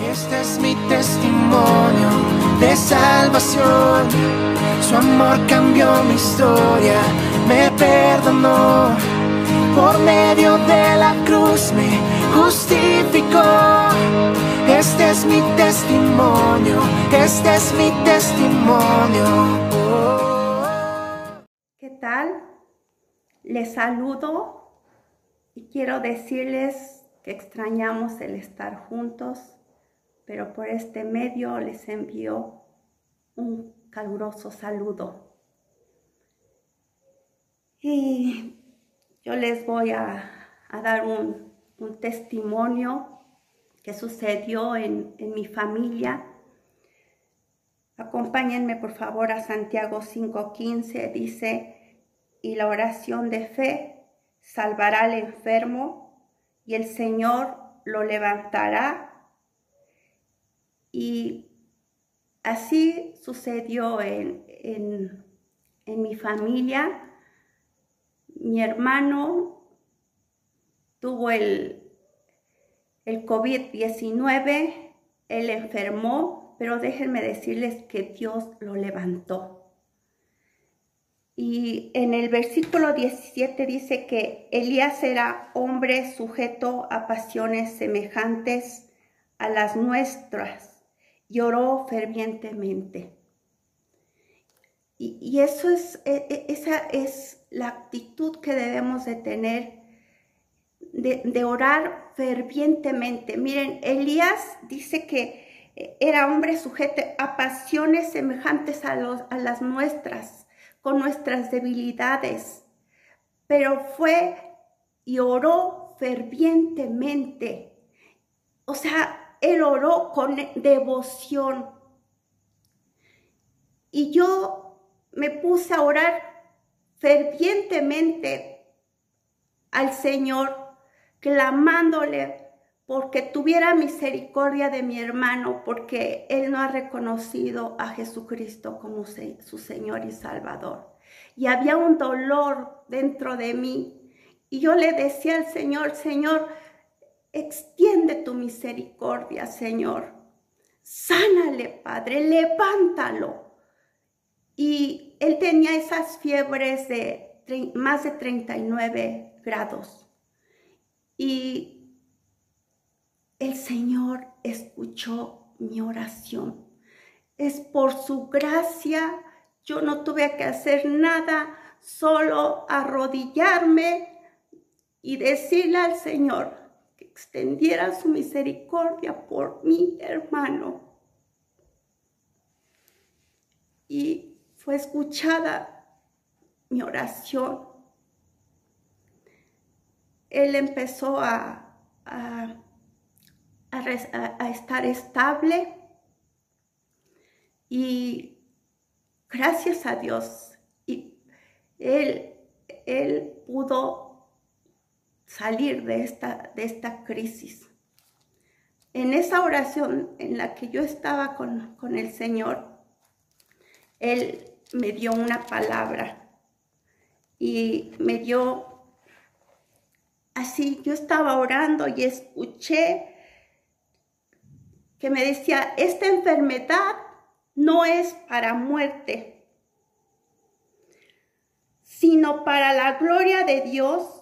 Este es mi testimonio de salvación. Su amor cambió mi historia, me perdonó. Por medio de la cruz me justificó. Este es mi testimonio, este es mi testimonio. ¿Qué tal? Les saludo y quiero decirles que extrañamos el estar juntos pero por este medio les envío un caluroso saludo. Y yo les voy a, dar un, testimonio que sucedió en, en mi familia. Acompáñenme por favor a Santiago 5.15, dice, y la oración de fe salvará al enfermo y el Señor lo levantará y así sucedió en, mi familia. Mi hermano tuvo el, el COVID-19, él enfermó, pero déjenme decirles que Dios lo levantó. Y en el versículo 17 dice que Elías era hombre sujeto a pasiones semejantes a las nuestras lloró fervientemente. Y, eso es, e, e, esa es la actitud que debemos de tener, de, orar fervientemente. Miren, Elías dice que eh, era hombre sujeto a pasiones semejantes a, los, a las nuestras, con nuestras debilidades, pero fue y oró fervientemente. O sea, él oró con devoción. Y yo me puse a orar fervientemente al Señor, clamándole porque tuviera misericordia de mi hermano, porque él no ha reconocido a Jesucristo como su Señor y Salvador. Y había un dolor dentro de mí. Y yo le decía al Señor, Señor, Extiende tu misericordia, Señor. Sánale, Padre, levántalo. Y él tenía esas fiebres de más de 39 grados. Y el Señor escuchó mi oración. Es por su gracia, yo no tuve que hacer nada, solo arrodillarme y decirle al Señor, extendiera su misericordia por mi hermano. Y fue escuchada mi oración. Él empezó a, a, estar estable y gracias a Dios, y él, él pudo salir de esta, de esta crisis. En esa oración en la que yo estaba con, con el Señor, Él me dio una palabra y me dio así, yo estaba orando y escuché que me decía, esta enfermedad no es para muerte, sino para la gloria de Dios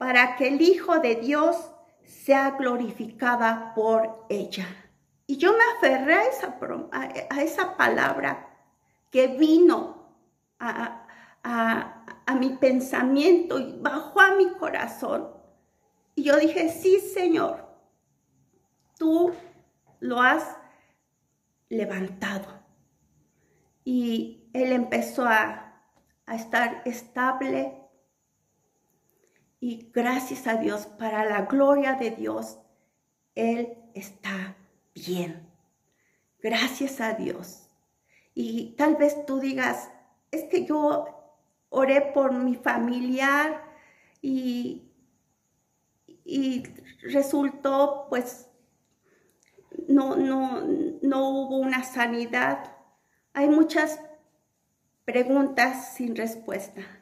para que el Hijo de Dios sea glorificada por ella. Y yo me aferré a esa, palabra que vino a, mi pensamiento y bajó a mi corazón. Y yo dije, sí, Señor, tú lo has levantado. Y él empezó a estar estable, y gracias a Dios, para la gloria de Dios, Él está bien. Gracias a Dios. Y tal vez tú digas, es que yo oré por mi familiar y, y resultó, pues, no, no, no hubo una sanidad. Hay muchas preguntas sin respuesta.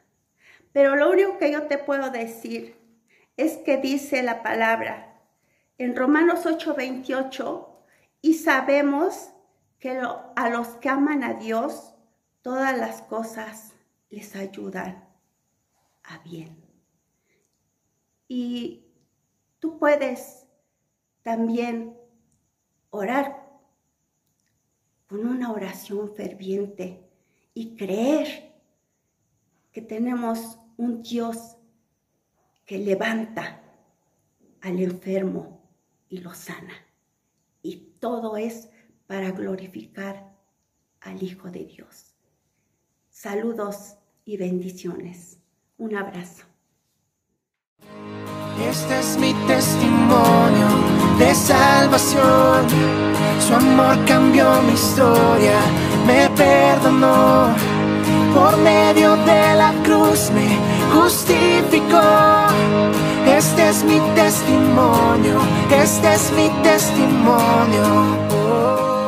Pero lo único que yo te puedo decir es que dice la palabra en Romanos 8:28, Y sabemos que a los que aman a Dios, todas las cosas les ayudan a bien. Y tú puedes también orar con una oración ferviente y creer que tenemos un Dios que levanta al enfermo y lo sana. Y todo es para glorificar al Hijo de Dios. Saludos y bendiciones. Un abrazo. Este es mi testimonio de salvación. Su amor cambió mi historia, me perdonó. Por medio de me justificó. Este es mi testimonio, este es mi testimonio. Oh.